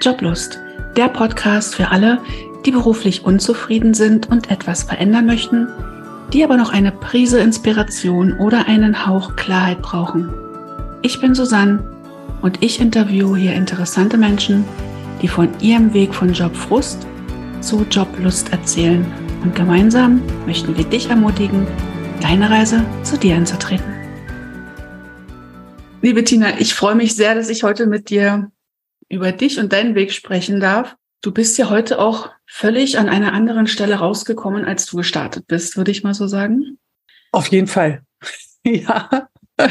Joblust, der Podcast für alle, die beruflich unzufrieden sind und etwas verändern möchten, die aber noch eine Prise Inspiration oder einen Hauch Klarheit brauchen. Ich bin Susanne und ich interviewe hier interessante Menschen, die von ihrem Weg von Jobfrust zu Joblust erzählen. Und gemeinsam möchten wir dich ermutigen, deine Reise zu dir anzutreten. Liebe Tina, ich freue mich sehr, dass ich heute mit dir über dich und deinen Weg sprechen darf. Du bist ja heute auch völlig an einer anderen Stelle rausgekommen, als du gestartet bist, würde ich mal so sagen. Auf jeden Fall. ja.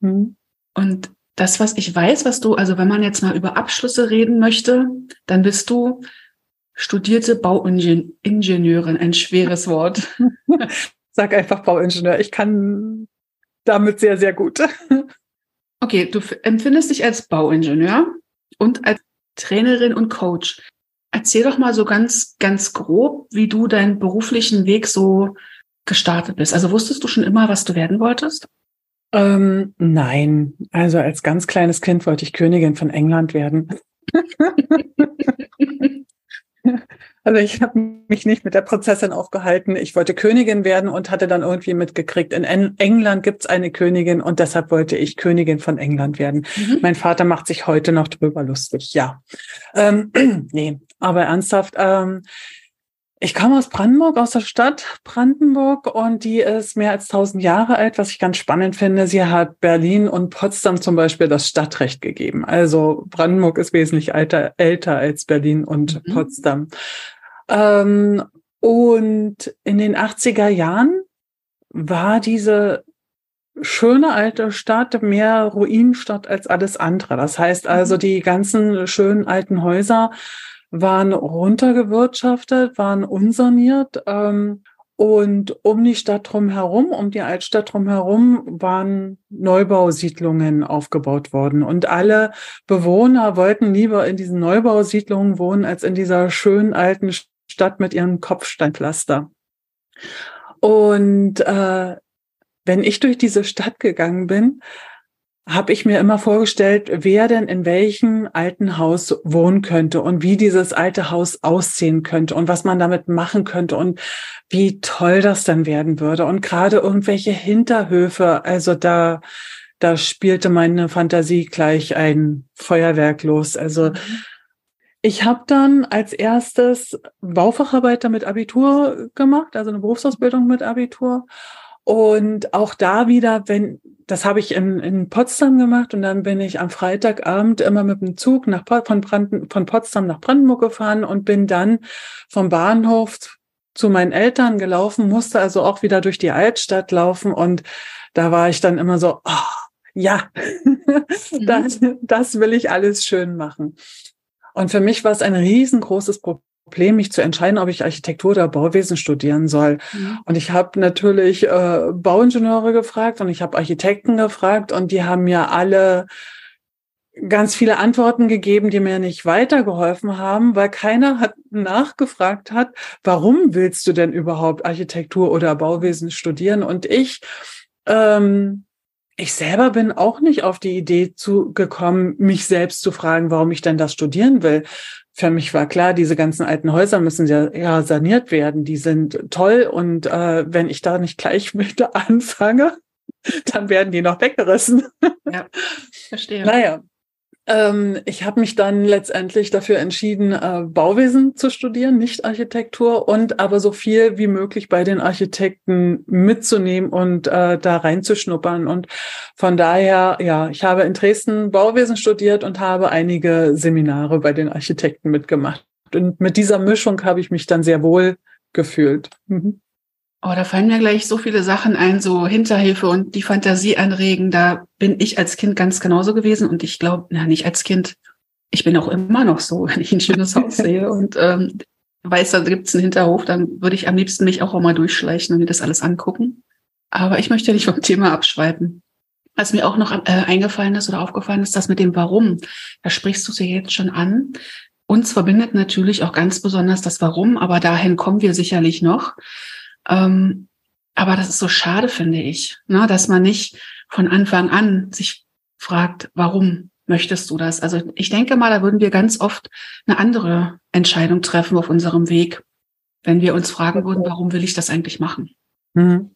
Hm. und das, was ich weiß, was du, also wenn man jetzt mal über Abschlüsse reden möchte, dann bist du studierte Bauingenieurin, ein schweres Wort. Sag einfach Bauingenieur. Ich kann damit sehr, sehr gut. Okay, du empfindest dich als Bauingenieur und als Trainerin und Coach. Erzähl doch mal so ganz, ganz grob, wie du deinen beruflichen Weg so gestartet bist. Also wusstest du schon immer, was du werden wolltest? Ähm, nein, also als ganz kleines Kind wollte ich Königin von England werden. Also ich habe mich nicht mit der Prinzessin aufgehalten. Ich wollte Königin werden und hatte dann irgendwie mitgekriegt, in England gibt's eine Königin und deshalb wollte ich Königin von England werden. Mhm. Mein Vater macht sich heute noch drüber lustig, ja. Ähm, nee, aber ernsthaft, ähm, ich komme aus Brandenburg, aus der Stadt Brandenburg und die ist mehr als 1000 Jahre alt, was ich ganz spannend finde. Sie hat Berlin und Potsdam zum Beispiel das Stadtrecht gegeben. Also Brandenburg ist wesentlich älter, älter als Berlin und mhm. Potsdam. Ähm, und in den 80er Jahren war diese schöne alte Stadt mehr Ruinenstadt als alles andere. Das heißt also, mhm. die ganzen schönen alten Häuser waren runtergewirtschaftet, waren unsaniert. Ähm, und um die Stadt drumherum, um die Altstadt drumherum, waren Neubausiedlungen aufgebaut worden. Und alle Bewohner wollten lieber in diesen Neubausiedlungen wohnen, als in dieser schönen alten Stadt mit ihrem Kopfsteinpflaster. Und äh, wenn ich durch diese Stadt gegangen bin, habe ich mir immer vorgestellt, wer denn in welchem alten Haus wohnen könnte und wie dieses alte Haus aussehen könnte und was man damit machen könnte und wie toll das dann werden würde. Und gerade irgendwelche Hinterhöfe, also da, da spielte meine Fantasie gleich ein Feuerwerk los. Also mhm. Ich habe dann als erstes Baufacharbeiter mit Abitur gemacht, also eine Berufsausbildung mit Abitur. Und auch da wieder, wenn, das habe ich in, in Potsdam gemacht und dann bin ich am Freitagabend immer mit dem Zug nach, von, Branden, von Potsdam nach Brandenburg gefahren und bin dann vom Bahnhof zu meinen Eltern gelaufen, musste also auch wieder durch die Altstadt laufen und da war ich dann immer so, oh, ja, das, mhm. das will ich alles schön machen. Und für mich war es ein riesengroßes Problem Problem, mich zu entscheiden, ob ich Architektur oder Bauwesen studieren soll. Mhm. Und ich habe natürlich äh, Bauingenieure gefragt und ich habe Architekten gefragt und die haben mir alle ganz viele Antworten gegeben, die mir nicht weitergeholfen haben, weil keiner hat nachgefragt hat, warum willst du denn überhaupt Architektur oder Bauwesen studieren? Und ich ähm, ich selber bin auch nicht auf die Idee zu gekommen, mich selbst zu fragen, warum ich denn das studieren will. Für mich war klar, diese ganzen alten Häuser müssen ja, ja saniert werden. Die sind toll und äh, wenn ich da nicht gleich mit anfange, dann werden die noch weggerissen. Ja, verstehe. Naja, ähm, ich habe mich dann letztendlich dafür entschieden, äh, Bauwesen zu studieren, nicht Architektur und aber so viel wie möglich bei den Architekten mitzunehmen und äh, da reinzuschnuppern. Und von daher, ja, ich habe in Dresden Bauwesen studiert und habe einige Seminare bei den Architekten mitgemacht. Und mit dieser Mischung habe ich mich dann sehr wohl gefühlt. Mhm. Oh, da fallen mir gleich so viele Sachen ein, so Hinterhilfe und die Fantasie anregen. Da bin ich als Kind ganz genauso gewesen und ich glaube, na, nicht als Kind. Ich bin auch immer noch so, wenn ich ein schönes Haus sehe und ähm, weiß, da gibt's einen Hinterhof, dann würde ich am liebsten mich auch mal durchschleichen und mir das alles angucken. Aber ich möchte nicht vom Thema abschweifen. Was mir auch noch äh, eingefallen ist oder aufgefallen ist, das mit dem Warum. Da sprichst du ja jetzt schon an. Uns verbindet natürlich auch ganz besonders das Warum, aber dahin kommen wir sicherlich noch. Ähm, aber das ist so schade, finde ich, ne, dass man nicht von Anfang an sich fragt, warum möchtest du das? Also ich denke mal, da würden wir ganz oft eine andere Entscheidung treffen auf unserem Weg, wenn wir uns fragen würden, warum will ich das eigentlich machen? Mhm.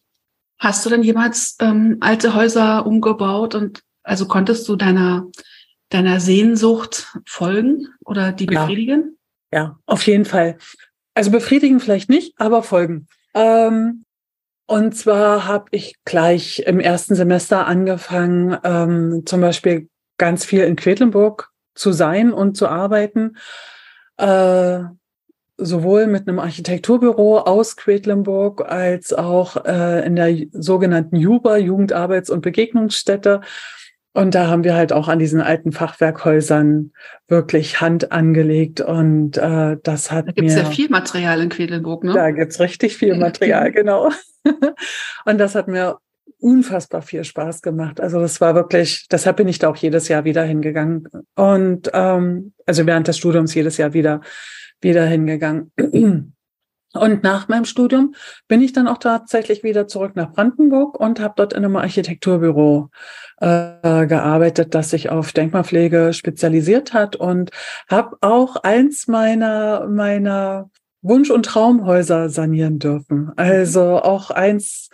Hast du denn jemals ähm, alte Häuser umgebaut und also konntest du deiner, deiner Sehnsucht folgen oder die befriedigen? Ja, ja auf jeden Fall. Also befriedigen vielleicht nicht, aber folgen. Ähm, und zwar habe ich gleich im ersten Semester angefangen, ähm, zum Beispiel ganz viel in Quedlinburg zu sein und zu arbeiten. Äh, sowohl mit einem Architekturbüro aus Quedlinburg als auch äh, in der sogenannten JUBA, Jugendarbeits- und Begegnungsstätte. Und da haben wir halt auch an diesen alten Fachwerkhäusern wirklich Hand angelegt. Und äh, das hat. Da gibt es ja viel Material in Quedlinburg, ne? Da gibt's richtig viel Material, genau. und das hat mir unfassbar viel Spaß gemacht. Also das war wirklich, deshalb bin ich da auch jedes Jahr wieder hingegangen. Und ähm, also während des Studiums jedes Jahr wieder wieder hingegangen. Und nach meinem Studium bin ich dann auch tatsächlich wieder zurück nach Brandenburg und habe dort in einem Architekturbüro äh, gearbeitet, das sich auf Denkmalpflege spezialisiert hat und habe auch eins meiner meiner Wunsch- und Traumhäuser sanieren dürfen. Also auch eins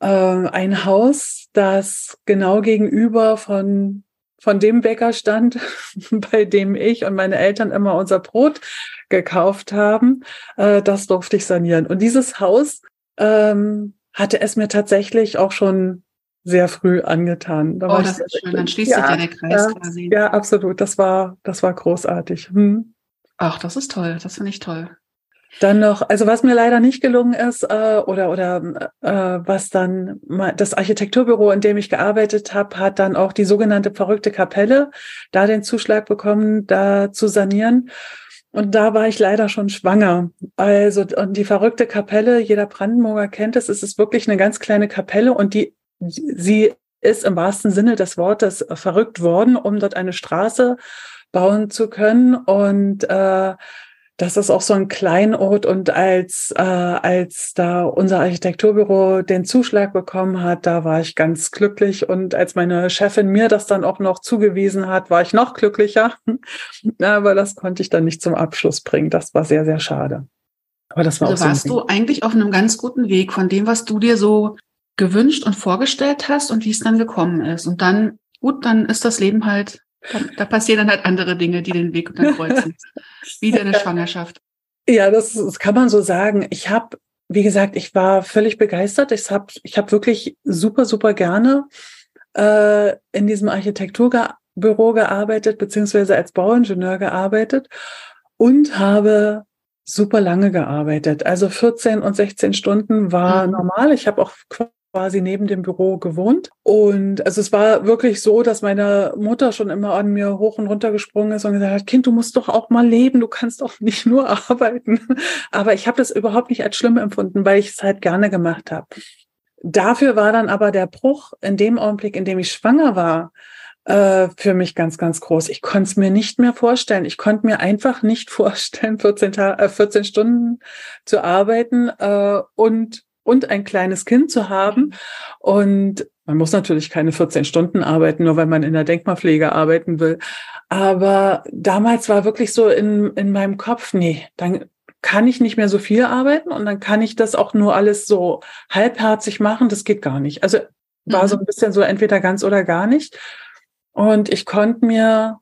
äh, ein Haus, das genau gegenüber von von dem Bäcker stand, bei dem ich und meine Eltern immer unser Brot gekauft haben. Äh, das durfte ich sanieren. Und dieses Haus ähm, hatte es mir tatsächlich auch schon sehr früh angetan. Da oh, das ist schön. Dann schließt ja, sich ja der Kreis ja, quasi. Ja, absolut. Das war, das war großartig. Hm. Ach, das ist toll. Das finde ich toll. Dann noch, also was mir leider nicht gelungen ist, äh, oder oder äh, was dann das Architekturbüro, in dem ich gearbeitet habe, hat dann auch die sogenannte verrückte Kapelle da den Zuschlag bekommen, da zu sanieren. Und da war ich leider schon schwanger. Also und die verrückte Kapelle, jeder Brandenburger kennt es, es ist wirklich eine ganz kleine Kapelle und die sie ist im wahrsten Sinne des Wortes verrückt worden, um dort eine Straße bauen zu können und äh, das ist auch so ein Kleinod und als äh, als da unser Architekturbüro den Zuschlag bekommen hat, da war ich ganz glücklich und als meine Chefin mir das dann auch noch zugewiesen hat, war ich noch glücklicher. Aber das konnte ich dann nicht zum Abschluss bringen. Das war sehr sehr schade. Aber das war also auch so warst du eigentlich auf einem ganz guten Weg von dem, was du dir so gewünscht und vorgestellt hast und wie es dann gekommen ist. Und dann gut, dann ist das Leben halt da, da, passieren dann halt andere Dinge, die den Weg unterkreuzen. Wie deine Schwangerschaft. Ja, das, das kann man so sagen. Ich habe, wie gesagt, ich war völlig begeistert. Ich habe ich hab wirklich super, super gerne äh, in diesem Architekturbüro gearbeitet, beziehungsweise als Bauingenieur gearbeitet und habe super lange gearbeitet. Also 14 und 16 Stunden war mhm. normal. Ich habe auch quasi neben dem Büro gewohnt. Und also es war wirklich so, dass meine Mutter schon immer an mir hoch und runter gesprungen ist und gesagt hat, Kind, du musst doch auch mal leben, du kannst doch nicht nur arbeiten. Aber ich habe das überhaupt nicht als schlimm empfunden, weil ich es halt gerne gemacht habe. Dafür war dann aber der Bruch in dem Augenblick, in dem ich schwanger war, äh, für mich ganz, ganz groß. Ich konnte es mir nicht mehr vorstellen. Ich konnte mir einfach nicht vorstellen, 14, äh, 14 Stunden zu arbeiten äh, und und ein kleines Kind zu haben. Und man muss natürlich keine 14 Stunden arbeiten, nur weil man in der Denkmalpflege arbeiten will. Aber damals war wirklich so in, in meinem Kopf, nee, dann kann ich nicht mehr so viel arbeiten und dann kann ich das auch nur alles so halbherzig machen. Das geht gar nicht. Also war mhm. so ein bisschen so entweder ganz oder gar nicht. Und ich konnte mir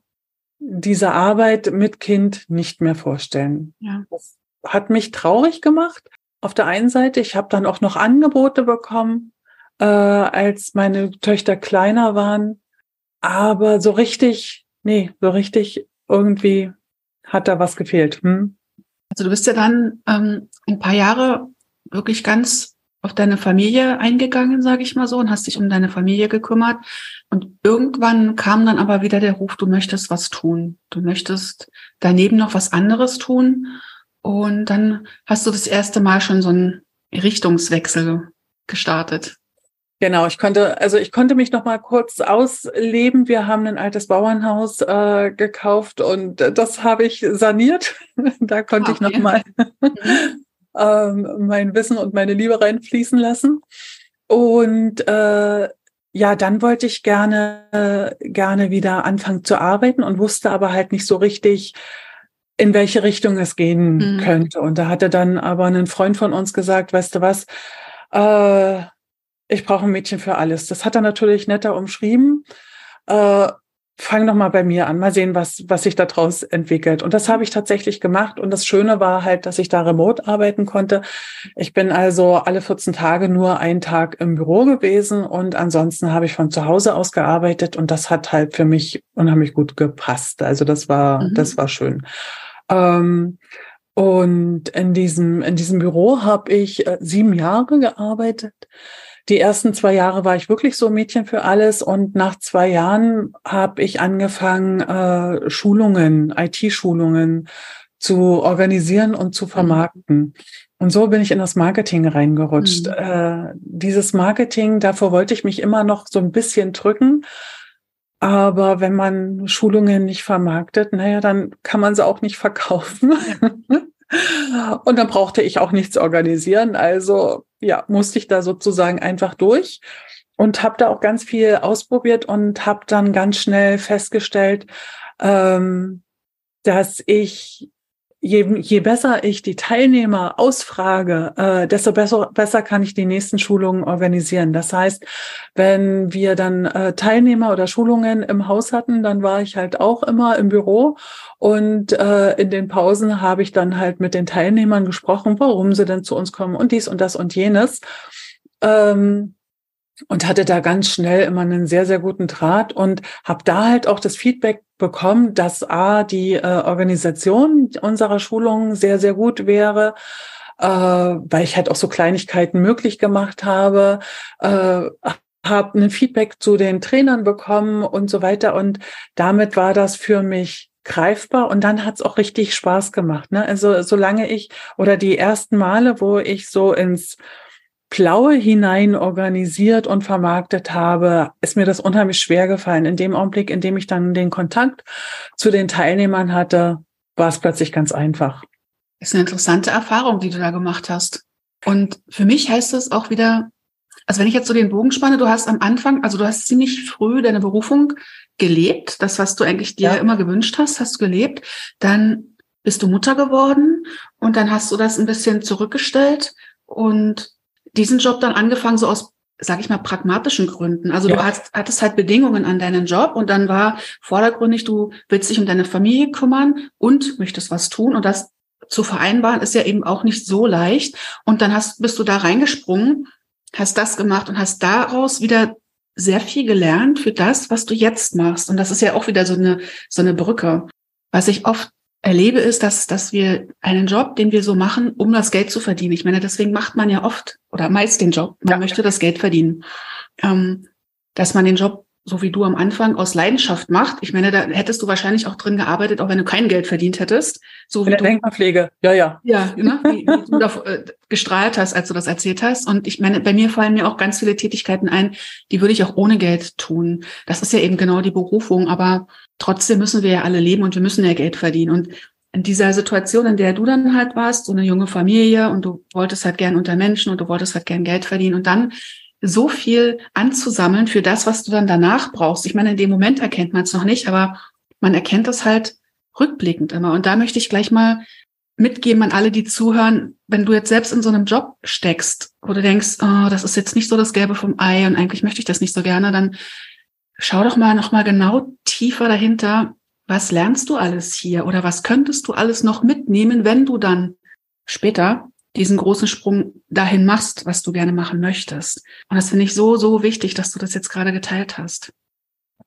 diese Arbeit mit Kind nicht mehr vorstellen. Ja. Das hat mich traurig gemacht, auf der einen Seite. Ich habe dann auch noch Angebote bekommen, äh, als meine Töchter kleiner waren. Aber so richtig, nee, so richtig irgendwie hat da was gefehlt. Hm? Also du bist ja dann ähm, ein paar Jahre wirklich ganz auf deine Familie eingegangen, sage ich mal so, und hast dich um deine Familie gekümmert. Und irgendwann kam dann aber wieder der Ruf, du möchtest was tun. Du möchtest daneben noch was anderes tun. Und dann hast du das erste Mal schon so einen Richtungswechsel gestartet. Genau, ich konnte, also ich konnte mich noch mal kurz ausleben. Wir haben ein altes Bauernhaus äh, gekauft und das habe ich saniert. da konnte okay. ich noch mal ähm, mein Wissen und meine Liebe reinfließen lassen. Und äh, ja, dann wollte ich gerne, gerne wieder anfangen zu arbeiten und wusste aber halt nicht so richtig, in welche Richtung es gehen mhm. könnte. Und da hatte dann aber ein Freund von uns gesagt, weißt du was, äh, ich brauche ein Mädchen für alles. Das hat er natürlich netter umschrieben. Äh, fang doch mal bei mir an, mal sehen, was, was sich daraus entwickelt. Und das habe ich tatsächlich gemacht. Und das Schöne war halt, dass ich da remote arbeiten konnte. Ich bin also alle 14 Tage nur einen Tag im Büro gewesen und ansonsten habe ich von zu Hause aus gearbeitet und das hat halt für mich unheimlich gut gepasst. Also das war, mhm. das war schön. Ähm, und in diesem, in diesem Büro habe ich äh, sieben Jahre gearbeitet. Die ersten zwei Jahre war ich wirklich so Mädchen für alles und nach zwei Jahren habe ich angefangen, äh, Schulungen, IT-Schulungen zu organisieren und zu vermarkten. Und so bin ich in das Marketing reingerutscht. Mhm. Äh, dieses Marketing, davor wollte ich mich immer noch so ein bisschen drücken. Aber wenn man Schulungen nicht vermarktet, naja, dann kann man sie auch nicht verkaufen. Und dann brauchte ich auch nichts organisieren. Also ja, musste ich da sozusagen einfach durch und habe da auch ganz viel ausprobiert und habe dann ganz schnell festgestellt, ähm, dass ich je, je besser ich die Teilnehmer ausfrage, äh, desto besser, besser kann ich die nächsten Schulungen organisieren. Das heißt, wenn wir dann äh, Teilnehmer oder Schulungen im Haus hatten, dann war ich halt auch immer im Büro und äh, in den Pausen habe ich dann halt mit den Teilnehmern gesprochen, warum sie denn zu uns kommen und dies und das und jenes. Ähm, und hatte da ganz schnell immer einen sehr, sehr guten Draht und habe da halt auch das Feedback bekommen, dass A, die äh, Organisation unserer Schulungen sehr, sehr gut wäre, äh, weil ich halt auch so Kleinigkeiten möglich gemacht habe, äh, habe ein Feedback zu den Trainern bekommen und so weiter. Und damit war das für mich greifbar und dann hat es auch richtig Spaß gemacht. Ne? Also solange ich oder die ersten Male, wo ich so ins Blaue hinein organisiert und vermarktet habe, ist mir das unheimlich schwer gefallen. In dem Augenblick, in dem ich dann den Kontakt zu den Teilnehmern hatte, war es plötzlich ganz einfach. Das ist eine interessante Erfahrung, die du da gemacht hast. Und für mich heißt es auch wieder, also wenn ich jetzt so den Bogen spanne, du hast am Anfang, also du hast ziemlich früh deine Berufung gelebt, das, was du eigentlich dir ja. immer gewünscht hast, hast du gelebt. Dann bist du Mutter geworden und dann hast du das ein bisschen zurückgestellt und diesen Job dann angefangen, so aus, sag ich mal, pragmatischen Gründen. Also ja. du hast, hattest halt Bedingungen an deinen Job und dann war vordergründig, du willst dich um deine Familie kümmern und möchtest was tun und das zu vereinbaren ist ja eben auch nicht so leicht. Und dann hast, bist du da reingesprungen, hast das gemacht und hast daraus wieder sehr viel gelernt für das, was du jetzt machst. Und das ist ja auch wieder so eine, so eine Brücke. Was ich oft erlebe, ist, dass, dass wir einen Job, den wir so machen, um das Geld zu verdienen. Ich meine, deswegen macht man ja oft oder meist den Job. Man ja. möchte das Geld verdienen. Ähm, dass man den Job, so wie du am Anfang, aus Leidenschaft macht. Ich meine, da hättest du wahrscheinlich auch drin gearbeitet, auch wenn du kein Geld verdient hättest. So wie In der Denkmalpflege, ja, ja. Ja, ne? wie, wie du da äh, gestrahlt hast, als du das erzählt hast. Und ich meine, bei mir fallen mir auch ganz viele Tätigkeiten ein, die würde ich auch ohne Geld tun. Das ist ja eben genau die Berufung. Aber trotzdem müssen wir ja alle leben und wir müssen ja Geld verdienen. Und in dieser Situation, in der du dann halt warst, so eine junge Familie und du wolltest halt gern unter Menschen und du wolltest halt gern Geld verdienen und dann so viel anzusammeln für das, was du dann danach brauchst. Ich meine, in dem Moment erkennt man es noch nicht, aber man erkennt es halt rückblickend immer. Und da möchte ich gleich mal mitgeben an alle, die zuhören, wenn du jetzt selbst in so einem Job steckst, wo du denkst, oh, das ist jetzt nicht so das Gelbe vom Ei und eigentlich möchte ich das nicht so gerne, dann schau doch mal noch mal genau tiefer dahinter, was lernst du alles hier oder was könntest du alles noch mitnehmen, wenn du dann später diesen großen Sprung dahin machst, was du gerne machen möchtest. Und das finde ich so, so wichtig, dass du das jetzt gerade geteilt hast.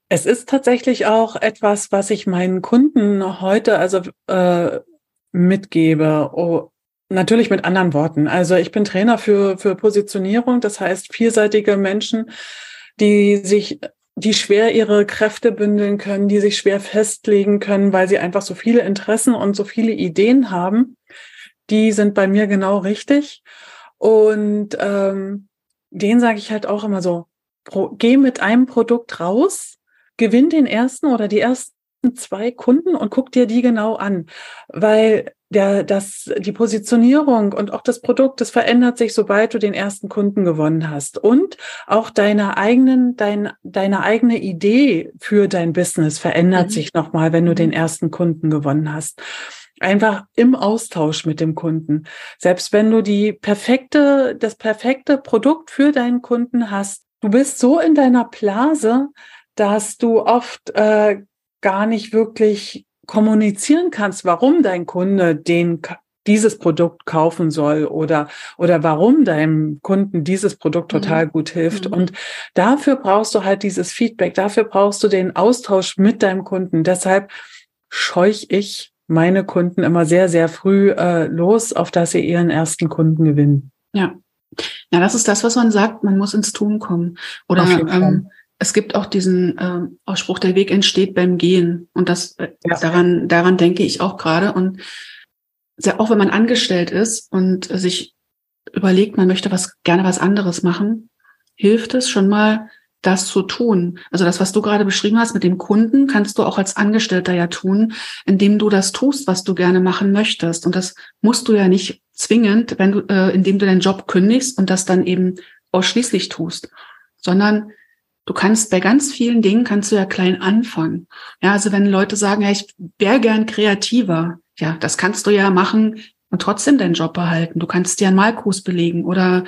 Es ist tatsächlich auch etwas, was ich meinen Kunden heute also äh, mitgebe. Oh, natürlich mit anderen Worten. Also ich bin Trainer für, für Positionierung, das heißt vielseitige Menschen, die sich die schwer ihre Kräfte bündeln können, die sich schwer festlegen können, weil sie einfach so viele Interessen und so viele Ideen haben. Die sind bei mir genau richtig. Und ähm, denen sage ich halt auch immer so, pro, geh mit einem Produkt raus, gewinn den ersten oder die ersten zwei Kunden und guck dir die genau an. Weil der, das, die Positionierung und auch das Produkt, das verändert sich, sobald du den ersten Kunden gewonnen hast. Und auch deine eigenen, dein, deine eigene Idee für dein Business verändert mhm. sich nochmal, wenn du den ersten Kunden gewonnen hast. Einfach im Austausch mit dem Kunden. Selbst wenn du die perfekte, das perfekte Produkt für deinen Kunden hast, du bist so in deiner Blase, dass du oft äh, gar nicht wirklich kommunizieren kannst, warum dein Kunde den dieses Produkt kaufen soll oder oder warum deinem Kunden dieses Produkt mhm. total mhm. gut hilft mhm. und dafür brauchst du halt dieses Feedback, dafür brauchst du den Austausch mit deinem Kunden. Deshalb scheuch ich meine Kunden immer sehr sehr früh äh, los, auf dass sie ihren ersten Kunden gewinnen. Ja. Ja, das ist das, was man sagt, man muss ins Tun kommen. Oder ähm, es gibt auch diesen äh, Ausspruch, der Weg entsteht beim Gehen. Und das äh, ja. daran, daran denke ich auch gerade. Und sehr, auch wenn man angestellt ist und sich überlegt, man möchte was gerne was anderes machen, hilft es schon mal, das zu tun. Also das, was du gerade beschrieben hast mit dem Kunden, kannst du auch als Angestellter ja tun, indem du das tust, was du gerne machen möchtest. Und das musst du ja nicht zwingend, wenn du, äh, indem du deinen Job kündigst und das dann eben ausschließlich tust, sondern du kannst bei ganz vielen Dingen kannst du ja klein anfangen. Ja, also wenn Leute sagen, ja, ich wäre gern kreativer, ja, das kannst du ja machen und trotzdem deinen Job behalten. Du kannst dir einen Malkurs belegen oder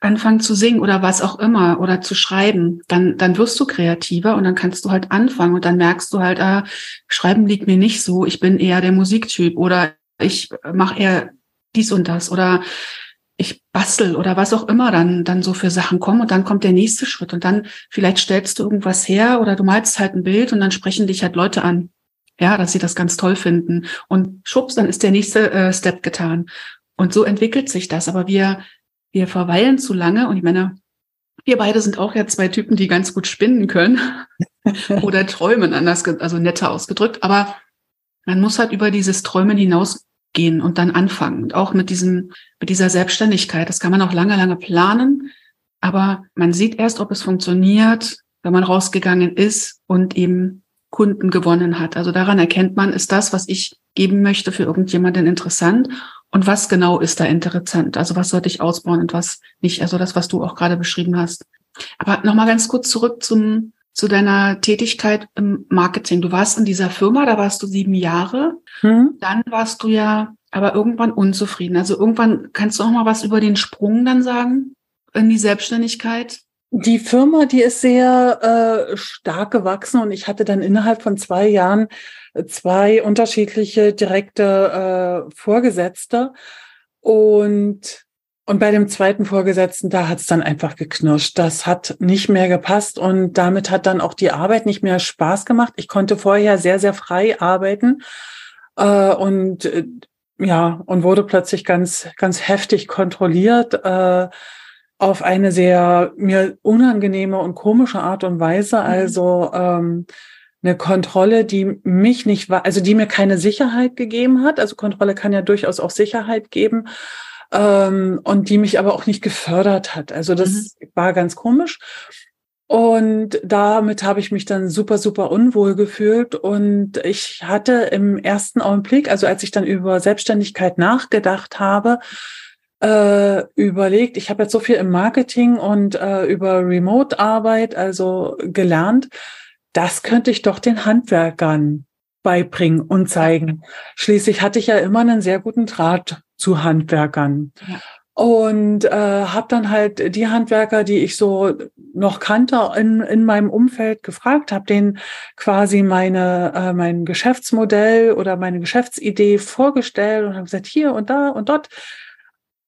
anfangen zu singen oder was auch immer oder zu schreiben, dann, dann wirst du kreativer und dann kannst du halt anfangen und dann merkst du halt, ah, schreiben liegt mir nicht so, ich bin eher der Musiktyp oder ich mache eher dies und das oder ich bastel oder was auch immer dann, dann so für Sachen kommen und dann kommt der nächste Schritt und dann vielleicht stellst du irgendwas her oder du malst halt ein Bild und dann sprechen dich halt Leute an. Ja, dass sie das ganz toll finden und schubs, dann ist der nächste äh, Step getan. Und so entwickelt sich das. Aber wir, wir verweilen zu lange und ich meine, wir beide sind auch ja zwei Typen, die ganz gut spinnen können oder träumen, anders, also netter ausgedrückt. Aber man muss halt über dieses Träumen hinaus gehen und dann anfangen. Und auch mit diesem, mit dieser Selbstständigkeit. Das kann man auch lange, lange planen. Aber man sieht erst, ob es funktioniert, wenn man rausgegangen ist und eben Kunden gewonnen hat. Also daran erkennt man, ist das, was ich geben möchte, für irgendjemanden interessant? Und was genau ist da interessant? Also was sollte ich ausbauen und was nicht? Also das, was du auch gerade beschrieben hast. Aber nochmal ganz kurz zurück zum, zu deiner Tätigkeit im Marketing. Du warst in dieser Firma, da warst du sieben Jahre. Hm. Dann warst du ja aber irgendwann unzufrieden. Also irgendwann kannst du auch mal was über den Sprung dann sagen in die Selbstständigkeit? Die Firma, die ist sehr äh, stark gewachsen und ich hatte dann innerhalb von zwei Jahren zwei unterschiedliche direkte äh, Vorgesetzte und und bei dem zweiten Vorgesetzten, da hat es dann einfach geknirscht. Das hat nicht mehr gepasst und damit hat dann auch die Arbeit nicht mehr Spaß gemacht. Ich konnte vorher sehr, sehr frei arbeiten äh, und äh, ja, und wurde plötzlich ganz, ganz heftig kontrolliert äh, auf eine sehr mir unangenehme und komische Art und Weise. Mhm. Also ähm, eine Kontrolle, die mich nicht war, also die mir keine Sicherheit gegeben hat. Also Kontrolle kann ja durchaus auch Sicherheit geben ähm, und die mich aber auch nicht gefördert hat. Also das mhm. war ganz komisch. Und damit habe ich mich dann super, super unwohl gefühlt. Und ich hatte im ersten Augenblick, also als ich dann über Selbstständigkeit nachgedacht habe, äh, überlegt, ich habe jetzt so viel im Marketing und äh, über Remote-Arbeit, also gelernt, das könnte ich doch den Handwerkern beibringen und zeigen. Schließlich hatte ich ja immer einen sehr guten Draht zu Handwerkern. Ja. Und äh, habe dann halt die Handwerker, die ich so noch kannte in, in meinem Umfeld gefragt, habe denen quasi meine äh, mein Geschäftsmodell oder meine Geschäftsidee vorgestellt und habe gesagt, hier und da und dort.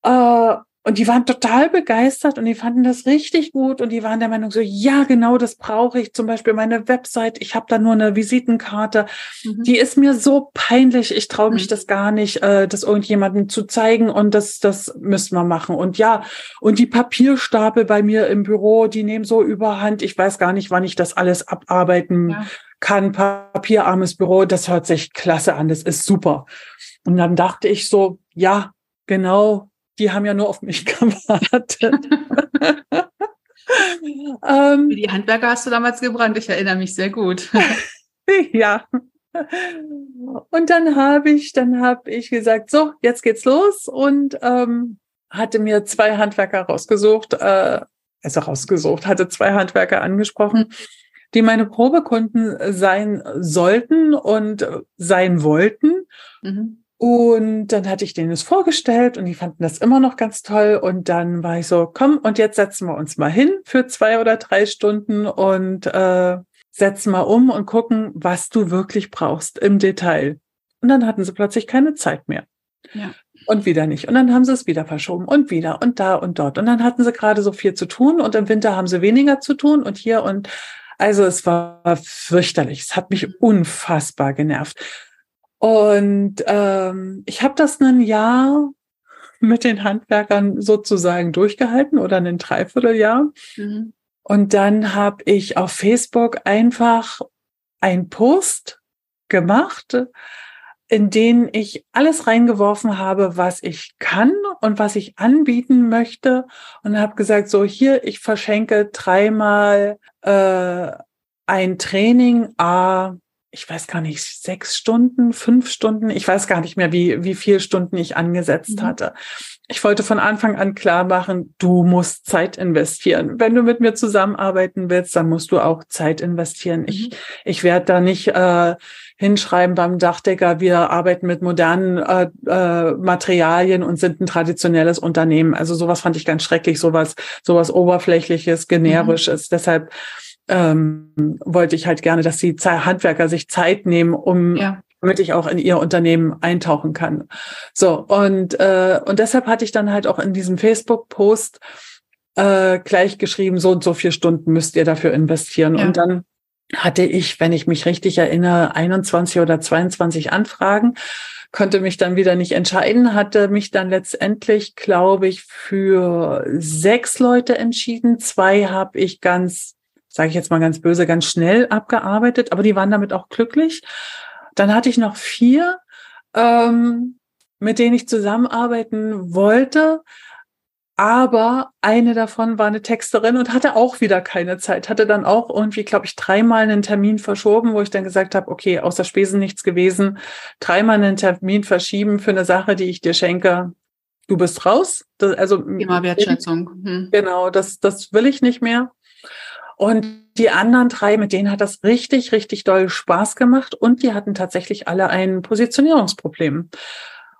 Äh, und die waren total begeistert und die fanden das richtig gut und die waren der Meinung so, ja, genau das brauche ich. Zum Beispiel meine Website, ich habe da nur eine Visitenkarte. Mhm. Die ist mir so peinlich, ich traue mich mhm. das gar nicht, äh, das irgendjemandem zu zeigen und das, das müssen wir machen. Und ja, und die Papierstapel bei mir im Büro, die nehmen so überhand. Ich weiß gar nicht, wann ich das alles abarbeiten ja. kann. Papierarmes Büro, das hört sich klasse an, das ist super. Und dann dachte ich so, ja, genau, die haben ja nur auf mich gewartet. ähm, die Handwerker hast du damals gebrannt, ich erinnere mich sehr gut. ja. und dann habe ich, dann habe ich gesagt, so, jetzt geht's los und ähm, hatte mir zwei Handwerker rausgesucht, äh, also rausgesucht, hatte zwei Handwerker angesprochen, die meine Probekunden sein sollten und sein wollten. Mhm. Und dann hatte ich denen es vorgestellt und die fanden das immer noch ganz toll. Und dann war ich so, komm, und jetzt setzen wir uns mal hin für zwei oder drei Stunden und äh, setzen mal um und gucken, was du wirklich brauchst im Detail. Und dann hatten sie plötzlich keine Zeit mehr. Ja. Und wieder nicht. Und dann haben sie es wieder verschoben und wieder und da und dort. Und dann hatten sie gerade so viel zu tun und im Winter haben sie weniger zu tun und hier und also es war fürchterlich. Es hat mich unfassbar genervt. Und ähm, ich habe das ein Jahr mit den Handwerkern sozusagen durchgehalten oder ein Dreivierteljahr. Mhm. Und dann habe ich auf Facebook einfach einen Post gemacht, in den ich alles reingeworfen habe, was ich kann und was ich anbieten möchte. Und habe gesagt, so hier, ich verschenke dreimal äh, ein Training, a ich weiß gar nicht, sechs Stunden, fünf Stunden, ich weiß gar nicht mehr, wie, wie viel Stunden ich angesetzt mhm. hatte. Ich wollte von Anfang an klar machen, du musst Zeit investieren. Wenn du mit mir zusammenarbeiten willst, dann musst du auch Zeit investieren. Mhm. Ich, ich werde da nicht äh, hinschreiben beim Dachdecker, wir arbeiten mit modernen äh, äh, Materialien und sind ein traditionelles Unternehmen. Also sowas fand ich ganz schrecklich, sowas, sowas oberflächliches, generisches. Mhm. Deshalb ähm, wollte ich halt gerne, dass die Handwerker sich Zeit nehmen, um ja. damit ich auch in ihr Unternehmen eintauchen kann. So und äh, und deshalb hatte ich dann halt auch in diesem Facebook-Post äh, gleich geschrieben, so und so vier Stunden müsst ihr dafür investieren. Ja. Und dann hatte ich, wenn ich mich richtig erinnere, 21 oder 22 Anfragen, konnte mich dann wieder nicht entscheiden, hatte mich dann letztendlich, glaube ich, für sechs Leute entschieden. Zwei habe ich ganz sage ich jetzt mal ganz böse, ganz schnell abgearbeitet, aber die waren damit auch glücklich. Dann hatte ich noch vier, ähm, mit denen ich zusammenarbeiten wollte. Aber eine davon war eine Texterin und hatte auch wieder keine Zeit, hatte dann auch irgendwie, glaube ich, dreimal einen Termin verschoben, wo ich dann gesagt habe, okay, außer Spesen nichts gewesen, dreimal einen Termin verschieben für eine Sache, die ich dir schenke. Du bist raus. Das, also Thema Wertschätzung. Hm. Genau, das, das will ich nicht mehr. Und die anderen drei, mit denen hat das richtig, richtig doll Spaß gemacht und die hatten tatsächlich alle ein Positionierungsproblem.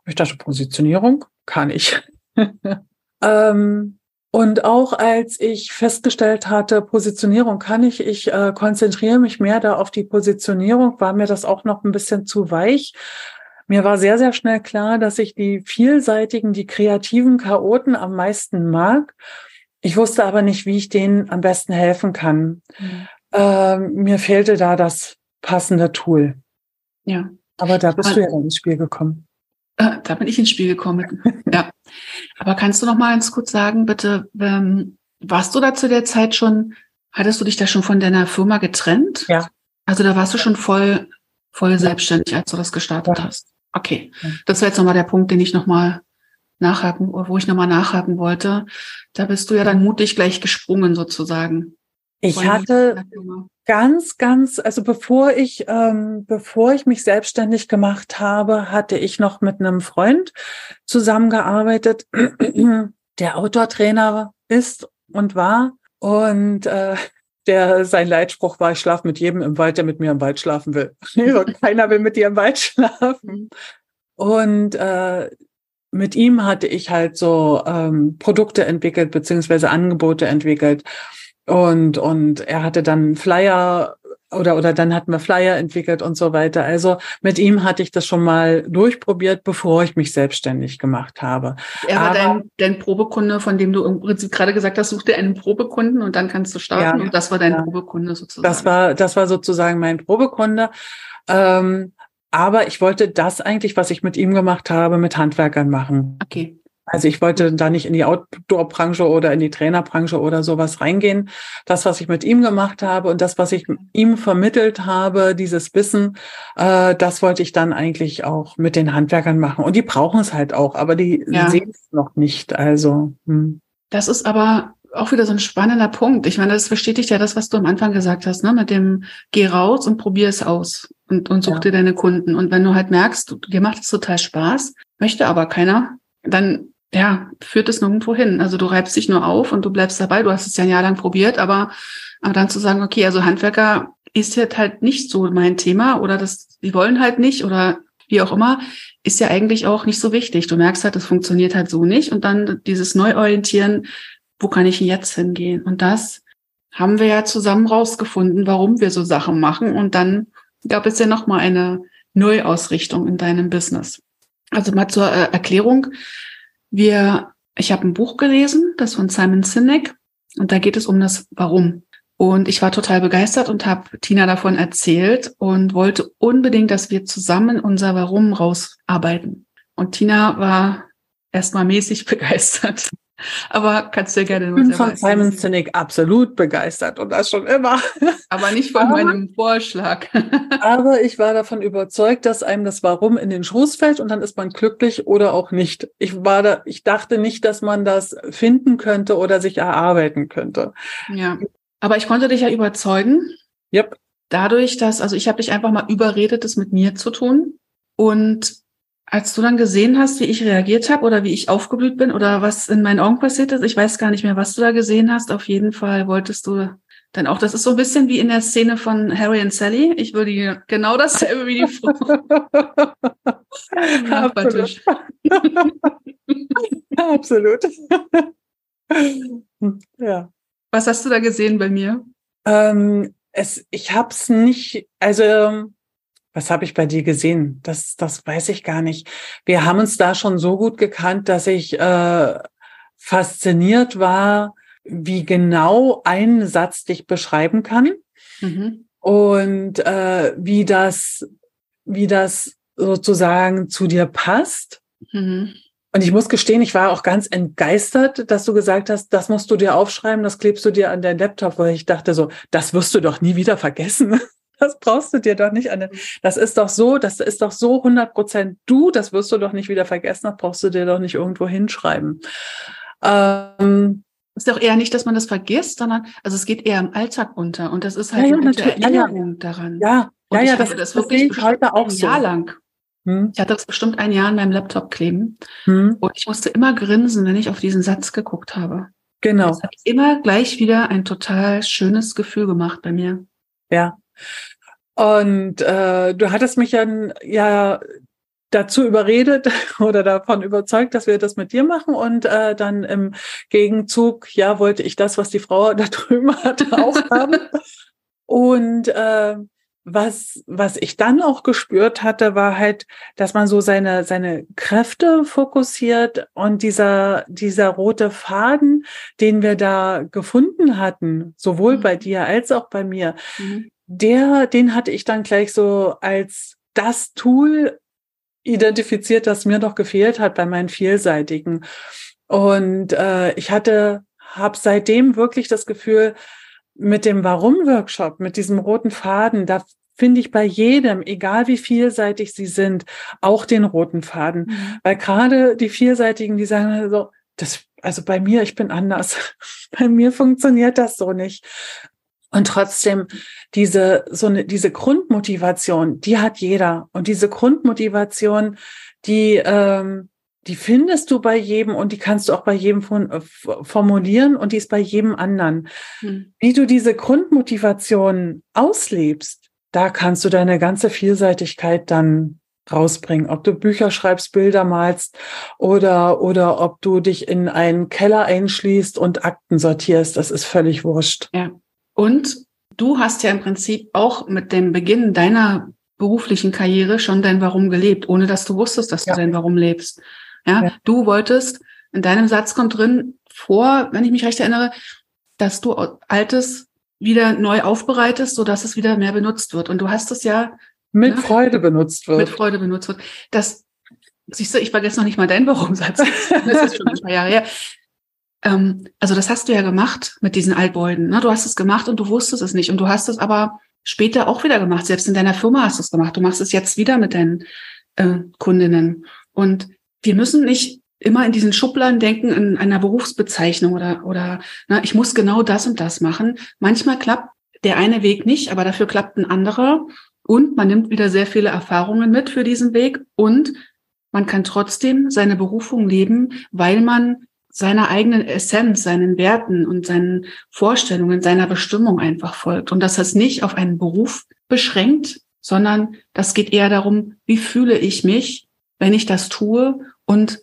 Ich dachte, Positionierung kann ich. ähm, und auch als ich festgestellt hatte, Positionierung kann ich, ich äh, konzentriere mich mehr da auf die Positionierung, war mir das auch noch ein bisschen zu weich. Mir war sehr, sehr schnell klar, dass ich die vielseitigen, die kreativen Chaoten am meisten mag ich wusste aber nicht, wie ich denen am besten helfen kann. Mhm. Ähm, mir fehlte da das passende Tool. Ja. Aber da bist aber, du ja ins Spiel gekommen. Äh, da bin ich ins Spiel gekommen. ja. Aber kannst du noch mal ganz kurz sagen, bitte, ähm, warst du da zu der Zeit schon, hattest du dich da schon von deiner Firma getrennt? Ja. Also da warst du schon voll, voll selbstständig, als du das gestartet ja. hast. Okay. Das wäre jetzt nochmal der Punkt, den ich nochmal nachhaken, wo ich nochmal nachhaken wollte. Da bist du ja dann mutig gleich gesprungen sozusagen. Ich hatte ganz, ganz, also bevor ich, ähm, bevor ich mich selbstständig gemacht habe, hatte ich noch mit einem Freund zusammengearbeitet, der Outdoor-Trainer ist und war. Und äh, der sein Leitspruch war, ich schlafe mit jedem im Wald, der mit mir im Wald schlafen will. keiner will mit dir im Wald schlafen. Und äh, mit ihm hatte ich halt so ähm, Produkte entwickelt beziehungsweise Angebote entwickelt und und er hatte dann Flyer oder oder dann hatten wir Flyer entwickelt und so weiter. Also mit ihm hatte ich das schon mal durchprobiert, bevor ich mich selbstständig gemacht habe. Er war Aber, dein, dein Probekunde, von dem du im Prinzip gerade gesagt hast, such dir einen Probekunden und dann kannst du starten. Ja, und das war dein ja, Probekunde sozusagen. Das war das war sozusagen mein Probekunde. Ähm, aber ich wollte das eigentlich, was ich mit ihm gemacht habe, mit Handwerkern machen. Okay. Also ich wollte da nicht in die Outdoor-Branche oder in die Trainerbranche oder sowas reingehen. Das, was ich mit ihm gemacht habe und das, was ich ihm vermittelt habe, dieses Wissen, äh, das wollte ich dann eigentlich auch mit den Handwerkern machen. Und die brauchen es halt auch, aber die ja. sehen es noch nicht. Also. Hm. Das ist aber auch wieder so ein spannender Punkt. Ich meine, das bestätigt ja das, was du am Anfang gesagt hast, ne? Mit dem geh raus und probier es aus. Und, und such Ja. dir deine Kunden. Und wenn du halt merkst, dir macht es total Spaß, möchte aber keiner, dann ja, führt es nirgendwo hin. Also du reibst dich nur auf und du bleibst dabei. Du hast es ja ein Jahr lang probiert, aber, aber dann zu sagen, okay, also Handwerker ist jetzt halt nicht so mein Thema oder das, die wollen halt nicht oder wie auch immer, ist ja eigentlich auch nicht so wichtig. Du merkst halt, das funktioniert halt so nicht und dann dieses Neuorientieren, wo kann ich jetzt hingehen? Und das haben wir ja zusammen rausgefunden, warum wir so Sachen machen. Und dann gab es ja nochmal eine Neuausrichtung in deinem Business. Also mal zur äh, Erklärung. Wir, ich habe ein Buch gelesen, das von Simon Sinek, und da geht es um das Warum. Und ich war total begeistert und habe Tina davon erzählt und wollte unbedingt, dass wir zusammen unser Warum rausarbeiten. Und Tina war erstmal mäßig begeistert. Aber kannst du ja gerne Ich bin von Simon. Sinek absolut begeistert und das schon immer. Aber nicht von Aber- meinem Vorschlag. Aber ich war davon überzeugt, dass einem das Warum in den Schoß fällt und dann ist man glücklich oder auch nicht. Ich war da, ich dachte nicht, dass man das finden könnte oder sich erarbeiten könnte. ja. Aber ich konnte dich ja überzeugen, Yep. dadurch, dass, also ich habe dich einfach mal überredet, das mit mir zu tun. Und als du dann gesehen hast, wie ich reagiert habe oder wie ich aufgeblüht bin oder was in meinen Augen passiert ist, ich weiß gar nicht mehr, was du da gesehen hast. Auf jeden Fall wolltest du dann auch, das ist so ein bisschen wie in der Szene von Harry und Sally. Ich würde genau dasselbe wie die Frau Nachbartisch. Absolut. ja. Was hast du da gesehen bei mir? Ähm, es, ich habe es nicht, also was habe ich bei dir gesehen? Das, das weiß ich gar nicht. Wir haben uns da schon so gut gekannt, dass ich äh, fasziniert war, wie genau ein Satz dich beschreiben kann Mhm. und äh, wie das, wie das sozusagen zu dir passt. Mhm. Und ich muss gestehen, ich war auch ganz entgeistert, dass du gesagt hast, das musst du dir aufschreiben, das klebst du dir an deinen Laptop, weil ich dachte so, das wirst du doch nie wieder vergessen. Das brauchst du dir doch nicht an das ist doch so, das ist doch so 100 Prozent du, das wirst du doch nicht wieder vergessen, das brauchst du dir doch nicht irgendwo hinschreiben. Ähm, ist auch eher nicht, dass man das vergisst, sondern also es geht eher im Alltag unter und das ist halt Ja, ja, eine. Erinnerung daran. ja, Und ja, ich ja, das, das das wirklich sehe ich heute auch ein so. Jahr lang. Hm, Ich hatte das bestimmt ein Jahr in meinem Laptop kleben hm, und ich musste immer grinsen, wenn ich auf diesen Satz geguckt habe. genau, Das hat immer gleich wieder ein total schönes Gefühl gemacht bei mir. ja. Und äh, du hattest mich dann ja dazu überredet oder davon überzeugt, dass wir das mit dir machen. Und äh, dann im Gegenzug, ja, wollte ich das, was die Frau da drüben hatte, auch haben. Und äh, was, was ich dann auch gespürt hatte, war halt, dass man so seine, seine Kräfte fokussiert und dieser, dieser rote Faden, den wir da gefunden hatten, sowohl Mhm. bei dir als auch bei mir, Mhm. Der, den hatte ich dann gleich so als das Tool identifiziert, das mir noch gefehlt hat bei meinen vielseitigen. Und äh, ich hatte, habe seitdem wirklich das Gefühl, mit dem Warum-Workshop, mit diesem roten Faden, da finde ich bei jedem, egal wie vielseitig sie sind, auch den roten Faden. Mhm. Weil gerade die Vielseitigen, die sagen so, das, also bei mir, ich bin anders. bei mir funktioniert das so nicht. Und trotzdem diese, so eine, diese Grundmotivation, die hat jeder. Und diese Grundmotivation, die, ähm, die findest du bei jedem und die kannst du auch bei jedem von, äh, formulieren und die ist bei jedem anderen. Mhm. Wie du diese Grundmotivation auslebst, da kannst du deine ganze Vielseitigkeit dann rausbringen. Ob du Bücher schreibst, Bilder malst oder, oder ob du dich in einen Keller einschließt und Akten sortierst, das ist völlig wurscht. Ja. Und du hast ja im Prinzip auch mit dem Beginn deiner beruflichen Karriere schon dein Warum gelebt, ohne dass du wusstest, dass Ja. du dein Warum lebst. Ja, Ja. du wolltest, in deinem Satz kommt drin vor, wenn ich mich recht erinnere, dass du Altes wieder neu aufbereitest, so dass es wieder mehr benutzt wird. Und du hast es ja Mit Ja. Freude benutzt wird. mit Freude benutzt wird. Das, siehst du, ich vergesse noch nicht mal deinen Warum-Satz. Das ist schon ein paar Jahre her. Ähm, also das hast du ja gemacht mit diesen Altbeuden. Ne? Du hast es gemacht und du wusstest es nicht. Und du hast es aber später auch wieder gemacht. Selbst in deiner Firma hast du es gemacht. Du machst es jetzt wieder mit deinen äh, Kundinnen. Und wir müssen nicht immer in diesen Schubladen denken, in einer Berufsbezeichnung oder, oder na, ich muss genau das und das machen. Manchmal klappt der eine Weg nicht, aber dafür klappt ein anderer. Und man nimmt wieder sehr viele Erfahrungen mit für diesen Weg und man kann trotzdem seine Berufung leben, weil man seiner eigenen Essenz, seinen Werten und seinen Vorstellungen, seiner Bestimmung einfach folgt. Und das heißt nicht auf einen Beruf beschränkt, sondern das geht eher darum, wie fühle ich mich, wenn ich das tue und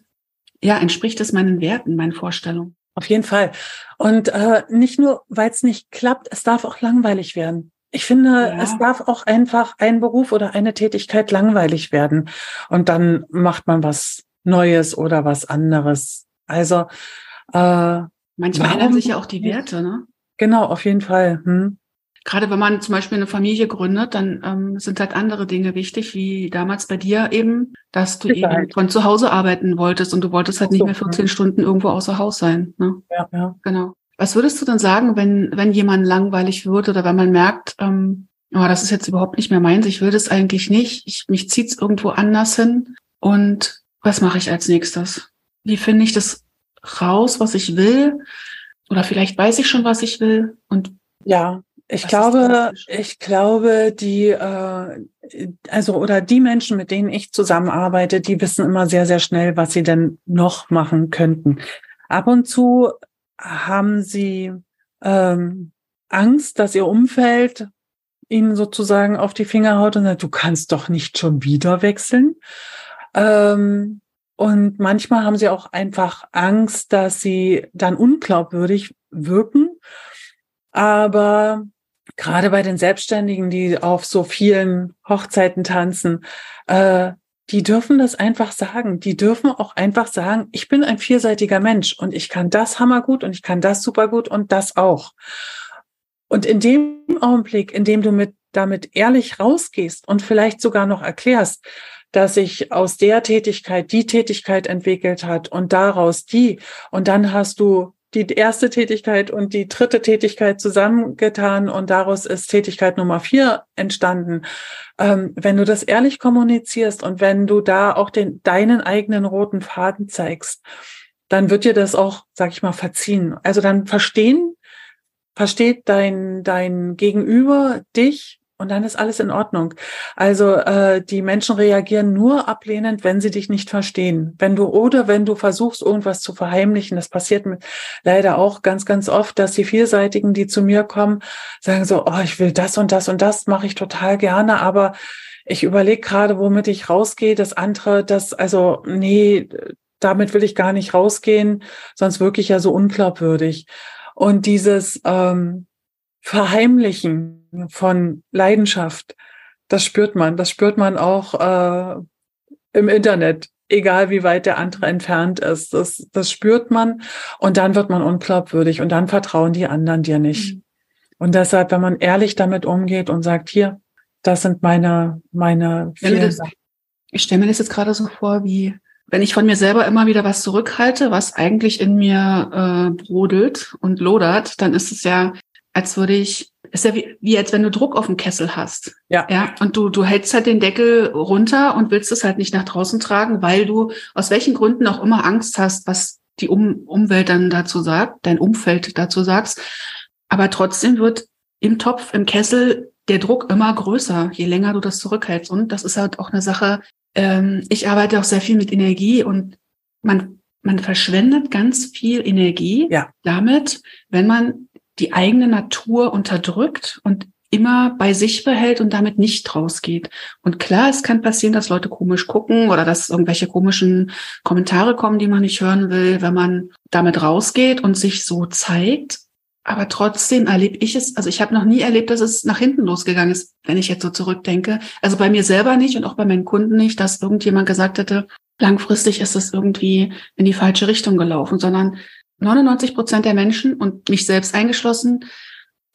ja, entspricht es meinen Werten, meinen Vorstellungen. Auf jeden Fall. Und äh, nicht nur, weil es nicht klappt, es darf auch langweilig werden. Ich finde, ja. es darf auch einfach ein Beruf oder eine Tätigkeit langweilig werden. Und dann macht man was Neues oder was anderes. Also äh, manchmal ändern sich ja auch die Werte, ne? Genau, auf jeden Fall. Hm. Gerade wenn man zum Beispiel eine Familie gründet, dann ähm, sind halt andere Dinge wichtig, wie damals bei dir eben, dass du Sicherheit. eben von zu Hause arbeiten wolltest und du wolltest halt nicht mehr 14 Stunden irgendwo außer Haus sein. Ne? Ja, ja. Genau. Was würdest du denn sagen, wenn, wenn jemand langweilig wird oder wenn man merkt, ähm, oh, das ist jetzt überhaupt nicht mehr meins, ich will das eigentlich nicht, ich, mich zieht's irgendwo anders hin und was mache ich als nächstes? Wie finde ich das raus, was ich will? Oder vielleicht weiß ich schon, was ich will und ja, ich Was glaube, ich glaube, die, äh, also oder die Menschen, mit denen ich zusammenarbeite, die wissen immer sehr, sehr schnell, was sie denn noch machen könnten. Ab und zu haben sie ähm, Angst, dass ihr Umfeld ihnen sozusagen auf die Finger haut und sagt, du kannst doch nicht schon wieder wechseln. Ähm, und manchmal haben sie auch einfach Angst, dass sie dann unglaubwürdig wirken. Aber gerade bei den Selbstständigen, die auf so vielen Hochzeiten tanzen, äh, die dürfen das einfach sagen. Die dürfen auch einfach sagen, ich bin ein vielseitiger Mensch und ich kann das hammergut und ich kann das supergut und das auch. Und in dem Augenblick, in dem du mit, damit ehrlich rausgehst und vielleicht sogar noch erklärst, dass sich aus der Tätigkeit die Tätigkeit entwickelt hat und daraus die, und dann hast du die erste Tätigkeit und die dritte Tätigkeit zusammengetan und daraus ist Tätigkeit Nummer vier entstanden. Ähm, wenn du das ehrlich kommunizierst und wenn du da auch den, deinen eigenen roten Faden zeigst, dann wird dir das auch, sag ich mal, verziehen. Also dann verstehen, versteht dein, dein Gegenüber dich und dann ist alles in Ordnung. Also äh, die Menschen reagieren nur ablehnend, wenn sie dich nicht verstehen. Wenn du oder wenn du versuchst, irgendwas zu verheimlichen, das passiert mir leider auch ganz, ganz oft, dass die Vielseitigen, die zu mir kommen, sagen so, oh, ich will das und das und das mache ich total gerne, aber ich überlege gerade, womit ich rausgehe. Das andere, das, also, nee, damit will ich gar nicht rausgehen, sonst wirklich ja so unglaubwürdig. Und dieses ähm, Verheimlichen, von Leidenschaft. Das spürt man. Das spürt man auch äh, im Internet, egal wie weit der andere entfernt ist. Das, das spürt man und dann wird man unglaubwürdig und dann vertrauen die anderen dir nicht. Mhm. Und deshalb, wenn man ehrlich damit umgeht und sagt, hier, das sind meine, meine Sachen. Ich stelle mir das jetzt gerade so vor, wie wenn ich von mir selber immer wieder was zurückhalte, was eigentlich in mir äh, brodelt und lodert, dann ist es ja, als würde ich ist ja wie, wie als wenn du Druck auf dem Kessel hast. Ja. Ja. Und du, du hältst halt den Deckel runter und willst es halt nicht nach draußen tragen, weil du aus welchen Gründen auch immer Angst hast, was die um Umwelt dann dazu sagt, dein Umfeld dazu sagst. Aber trotzdem wird im Topf, im Kessel der Druck immer größer, je länger du das zurückhältst. Und das ist halt auch eine Sache, ähm, ich arbeite auch sehr viel mit Energie und man, man verschwendet ganz viel Energie ja. damit, wenn man die eigene Natur unterdrückt und immer bei sich behält und damit nicht rausgeht. Und klar, es kann passieren, dass Leute komisch gucken oder dass irgendwelche komischen Kommentare kommen, die man nicht hören will, wenn man damit rausgeht und sich so zeigt. Aber trotzdem erlebe ich es, also ich habe noch nie erlebt, dass es nach hinten losgegangen ist, wenn ich jetzt so zurückdenke. Also bei mir selber nicht und auch bei meinen Kunden nicht, dass irgendjemand gesagt hätte, langfristig ist es irgendwie in die falsche Richtung gelaufen, sondern 99 Prozent der Menschen und mich selbst eingeschlossen,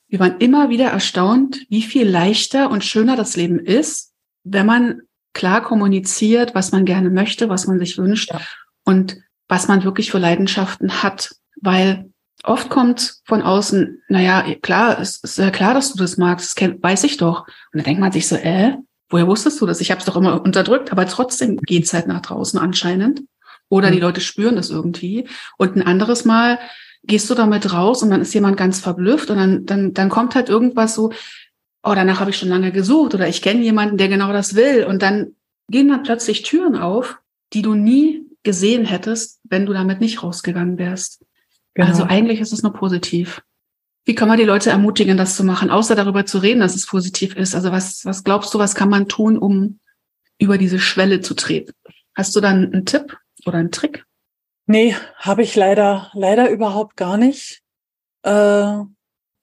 wir waren immer wieder erstaunt, wie viel leichter und schöner das Leben ist, wenn man klar kommuniziert, was man gerne möchte, was man sich wünscht ja. und was man wirklich für Leidenschaften hat. Weil oft kommt von außen, naja, klar, es ist ja klar, dass du das magst, das weiß ich doch. Und dann denkt man sich so, äh, woher wusstest du das? Ich habe es doch immer unterdrückt, aber trotzdem geht's halt nach draußen anscheinend. Oder die mhm. Leute spüren das irgendwie. Und ein anderes Mal gehst du damit raus und dann ist jemand ganz verblüfft und dann, dann, dann kommt halt irgendwas so, oh, danach habe ich schon lange gesucht oder ich kenne jemanden, der genau das will. Und dann gehen dann plötzlich Türen auf, die du nie gesehen hättest, wenn du damit nicht rausgegangen wärst. Genau. Also eigentlich ist es nur positiv. Wie kann man die Leute ermutigen, das zu machen, außer darüber zu reden, dass es positiv ist? Also was, was glaubst du, was kann man tun, um über diese Schwelle zu treten? Hast du dann einen Tipp oder einen Trick? Nee, habe ich leider, leider überhaupt gar nicht. Äh,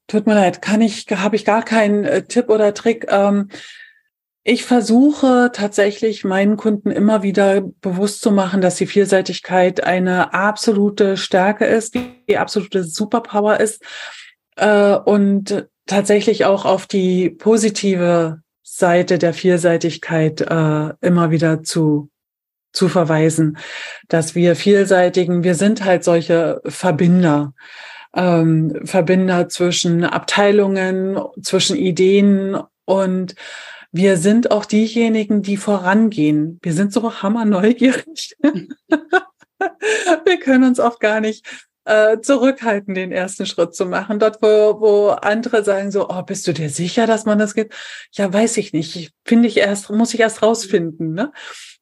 tut mir leid, kann ich, habe ich gar keinen äh, Tipp oder Trick. Ähm, ich versuche tatsächlich meinen Kunden immer wieder bewusst zu machen, dass die Vielseitigkeit eine absolute Stärke ist, die absolute Superpower ist äh, und tatsächlich auch auf die positive Seite der Vielseitigkeit äh, immer wieder zu zu verweisen, dass wir vielseitigen, wir sind halt solche Verbinder, ähm, Verbinder zwischen Abteilungen, zwischen Ideen und wir sind auch diejenigen, die vorangehen. Wir sind so hammer neugierig. wir können uns oft gar nicht äh, zurückhalten, den ersten Schritt zu machen. Dort, wo, wo andere sagen so, oh, bist du dir sicher, dass man das geht? Ja, weiß ich nicht. Finde ich erst, muss ich erst rausfinden. Ne?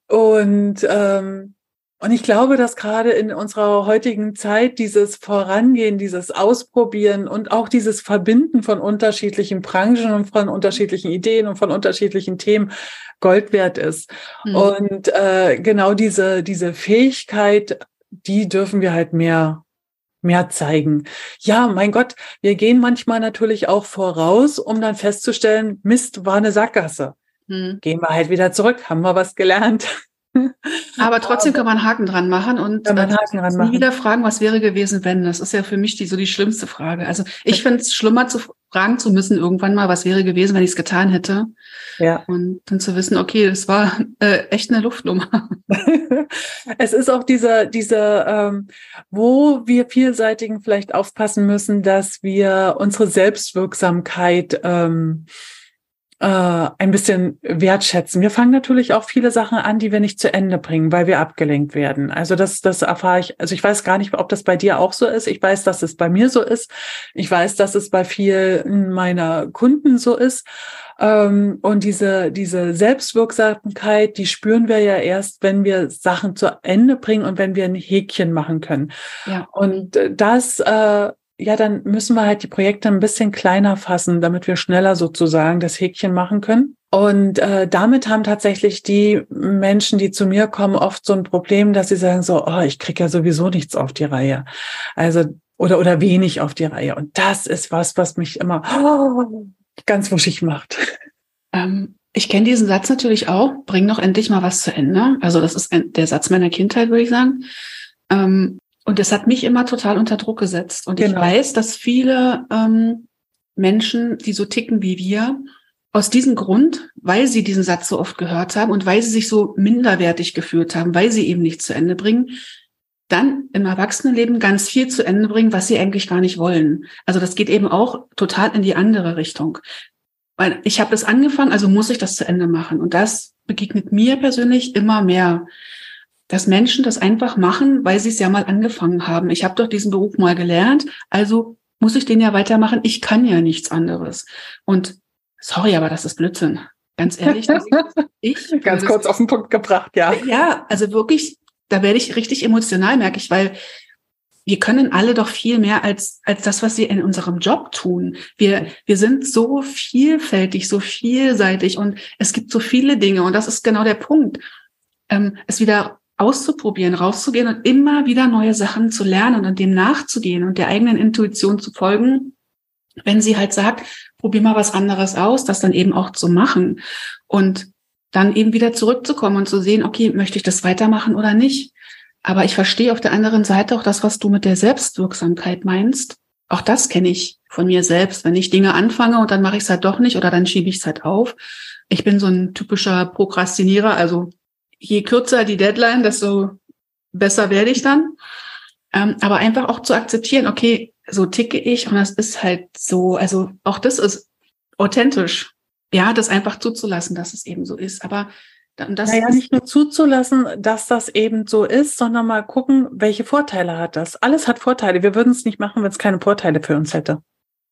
Und ähm, und ich glaube, dass gerade in unserer heutigen Zeit dieses Vorangehen, dieses Ausprobieren und auch dieses Verbinden von unterschiedlichen Branchen und von unterschiedlichen Ideen und von unterschiedlichen Themen Gold wert ist. Mhm. Und äh, genau diese, diese Fähigkeit, die dürfen wir halt mehr mehr zeigen. Ja, mein Gott, wir gehen manchmal natürlich auch voraus, um dann festzustellen, Mist war eine Sackgasse. Mhm. Gehen wir halt wieder zurück, haben wir was gelernt. Aber trotzdem kann man einen Haken dran machen und kann man Haken dran machen. wieder fragen, was wäre gewesen, wenn. Das ist ja für mich die, so die schlimmste Frage. Also ich finde es schlimmer zu fragen zu müssen irgendwann mal, was wäre gewesen, wenn ich es getan hätte. Ja. Und dann zu wissen, okay, das war äh, echt eine Luftnummer. es ist auch dieser, dieser, ähm, wo wir vielseitigen vielleicht aufpassen müssen, dass wir unsere Selbstwirksamkeit ähm, äh, ein bisschen wertschätzen. Wir fangen natürlich auch viele Sachen an, die wir nicht zu Ende bringen, weil wir abgelenkt werden. Also das, das erfahre ich, also ich weiß gar nicht, ob das bei dir auch so ist. Ich weiß, dass es bei mir so ist. Ich weiß, dass es bei vielen meiner Kunden so ist. Ähm, und diese, diese Selbstwirksamkeit, die spüren wir ja erst, wenn wir Sachen zu Ende bringen und wenn wir ein Häkchen machen können. Ja. Und das äh, ja, dann müssen wir halt die Projekte ein bisschen kleiner fassen, damit wir schneller sozusagen das Häkchen machen können. Und äh, damit haben tatsächlich die Menschen, die zu mir kommen, oft so ein Problem, dass sie sagen so, oh, ich krieg ja sowieso nichts auf die Reihe. Also oder oder wenig auf die Reihe. Und das ist was, was mich immer oh, ganz wuschig macht. Ähm, ich kenne diesen Satz natürlich auch. Bring doch endlich mal was zu Ende. Also das ist ein, der Satz meiner Kindheit, würde ich sagen. Ähm, und das hat mich immer total unter Druck gesetzt. Und genau. ich weiß, dass viele ähm, Menschen, die so ticken wie wir, aus diesem Grund, weil sie diesen Satz so oft gehört haben und weil sie sich so minderwertig gefühlt haben, weil sie eben nicht zu Ende bringen, dann im Erwachsenenleben ganz viel zu Ende bringen, was sie eigentlich gar nicht wollen. Also das geht eben auch total in die andere Richtung. Weil ich habe das angefangen, also muss ich das zu Ende machen. Und das begegnet mir persönlich immer mehr dass Menschen das einfach machen, weil sie es ja mal angefangen haben. Ich habe doch diesen Beruf mal gelernt, also muss ich den ja weitermachen. Ich kann ja nichts anderes. Und sorry, aber das ist Blödsinn. Ganz ehrlich. ich ganz kurz auf den Punkt gebracht, ja. Ja, also wirklich, da werde ich richtig emotional, merke ich, weil wir können alle doch viel mehr als, als das, was wir in unserem Job tun. Wir, wir sind so vielfältig, so vielseitig und es gibt so viele Dinge und das ist genau der Punkt. Ähm, es wieder auszuprobieren, rauszugehen und immer wieder neue Sachen zu lernen und dem nachzugehen und der eigenen Intuition zu folgen, wenn sie halt sagt, probier mal was anderes aus, das dann eben auch zu machen und dann eben wieder zurückzukommen und zu sehen, okay, möchte ich das weitermachen oder nicht? Aber ich verstehe auf der anderen Seite auch das, was du mit der Selbstwirksamkeit meinst. Auch das kenne ich von mir selbst. Wenn ich Dinge anfange und dann mache ich es halt doch nicht oder dann schiebe ich es halt auf. Ich bin so ein typischer Prokrastinierer, also je kürzer die Deadline, desto besser werde ich dann. Ähm, aber einfach auch zu akzeptieren, okay, so ticke ich und das ist halt so, also auch das ist authentisch. Ja, das einfach zuzulassen, dass es eben so ist. Aber das naja, nicht nur zuzulassen, dass das eben so ist, sondern mal gucken, welche Vorteile hat das. Alles hat Vorteile. Wir würden es nicht machen, wenn es keine Vorteile für uns hätte.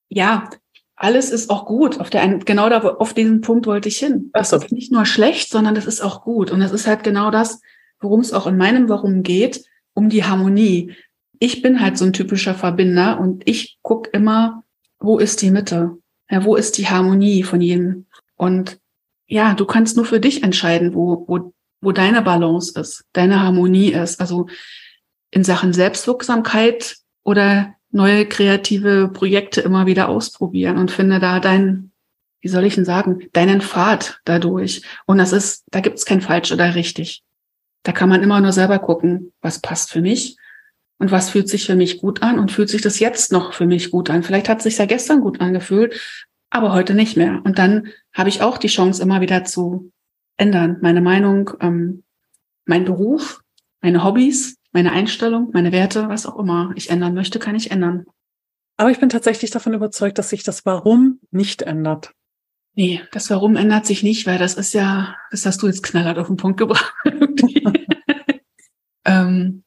Ja, alles ist auch gut. Auf der einen, genau da, auf diesen Punkt wollte ich hin. Das so. ist nicht nur schlecht, sondern das ist auch gut. Und das ist halt genau das, worum es auch in meinem Warum geht, um die Harmonie. Ich bin halt so ein typischer Verbinder und ich guck immer, wo ist die Mitte? Ja, wo ist die Harmonie von jedem? Und ja, du kannst nur für dich entscheiden, wo, wo, wo deine Balance ist, deine Harmonie ist. Also in Sachen Selbstwirksamkeit oder neue kreative Projekte immer wieder ausprobieren und finde da dein, wie soll ich denn sagen, deinen Pfad dadurch. Und das ist, da gibt es kein falsch oder richtig. Da kann man immer nur selber gucken, was passt für mich und was fühlt sich für mich gut an und fühlt sich das jetzt noch für mich gut an. Vielleicht hat es sich ja gestern gut angefühlt, aber heute nicht mehr. Und dann habe ich auch die Chance, immer wieder zu ändern. Meine Meinung, ähm, mein Beruf, meine Hobbys, meine Einstellung, meine Werte, was auch immer ich ändern möchte, kann ich ändern. Aber ich bin tatsächlich davon überzeugt, dass sich das Warum nicht ändert. Nee, das Warum ändert sich nicht, weil das ist ja, das hast du jetzt knallhart auf den Punkt gebracht. ähm,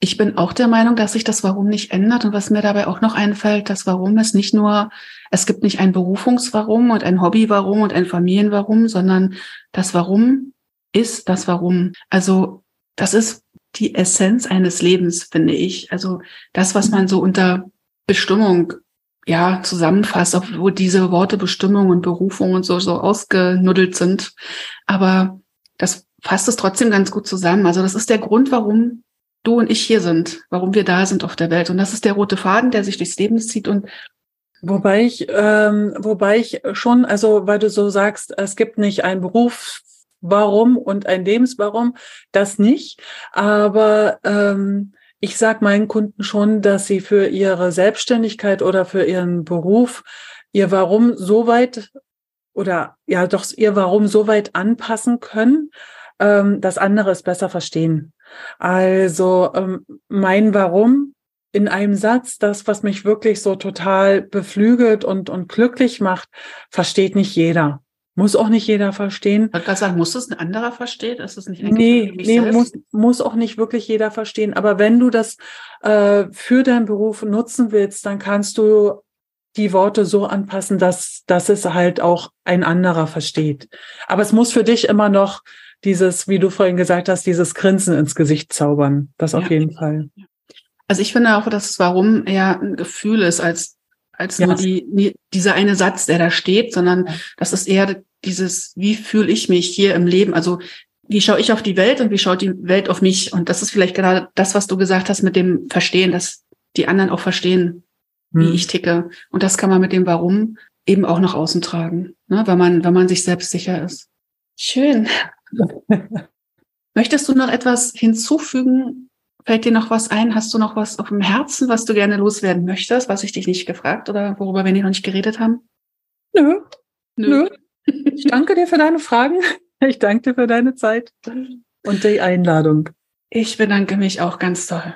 ich bin auch der Meinung, dass sich das Warum nicht ändert. Und was mir dabei auch noch einfällt, das Warum ist nicht nur, es gibt nicht ein Berufungswarum und ein Hobby-Warum und ein Familienwarum, sondern das Warum ist das Warum. Also das ist die Essenz eines Lebens, finde ich. Also das, was man so unter Bestimmung ja zusammenfasst, wo diese Worte Bestimmung und Berufung und so so ausgenuddelt sind. Aber das fasst es trotzdem ganz gut zusammen. Also das ist der Grund, warum du und ich hier sind, warum wir da sind auf der Welt. Und das ist der rote Faden, der sich durchs Leben zieht und Wobei ich, ähm, wobei ich schon, also weil du so sagst, es gibt nicht einen Beruf, Warum und ein Lebenswarum, das nicht. Aber ähm, ich sage meinen Kunden schon, dass sie für ihre Selbstständigkeit oder für ihren Beruf ihr Warum so weit oder ja doch ihr Warum so weit anpassen können, ähm, dass andere es besser verstehen. Also ähm, mein Warum in einem Satz, das, was mich wirklich so total beflügelt und, und glücklich macht, versteht nicht jeder. Muss auch nicht jeder verstehen. Ich gerade sagen, muss das ein anderer verstehen? Ist das nicht nee, nee muss, muss auch nicht wirklich jeder verstehen. Aber wenn du das äh, für deinen Beruf nutzen willst, dann kannst du die Worte so anpassen, dass, dass es halt auch ein anderer versteht. Aber es muss für dich immer noch dieses, wie du vorhin gesagt hast, dieses Grinsen ins Gesicht zaubern. Das ja. auf jeden Fall. Also ich finde auch, dass Warum eher ein Gefühl ist als als ja. nur die, dieser eine Satz, der da steht, sondern ja. das ist eher dieses, wie fühle ich mich hier im Leben? Also wie schaue ich auf die Welt und wie schaut die Welt auf mich? Und das ist vielleicht gerade das, was du gesagt hast mit dem Verstehen, dass die anderen auch verstehen, hm. wie ich ticke. Und das kann man mit dem Warum eben auch nach außen tragen, ne? wenn man, wenn man sich selbst sicher ist. Schön. Möchtest du noch etwas hinzufügen? Fällt dir noch was ein? Hast du noch was auf dem Herzen, was du gerne loswerden möchtest, was ich dich nicht gefragt oder worüber wir noch nicht geredet haben? Nö. Nö. Nö. Ich danke dir für deine Fragen. Ich danke dir für deine Zeit und die Einladung. Ich bedanke mich auch ganz toll.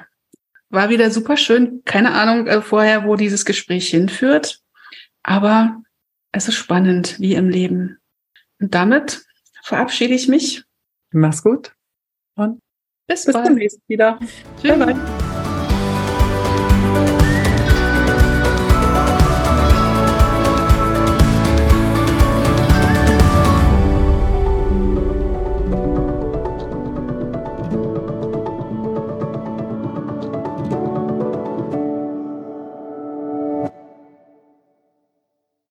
War wieder super schön. Keine Ahnung äh, vorher, wo dieses Gespräch hinführt, aber es ist spannend, wie im Leben. Und damit verabschiede ich mich. Mach's gut und bis, bis bald. demnächst wieder. Tschüss. Bye, bye.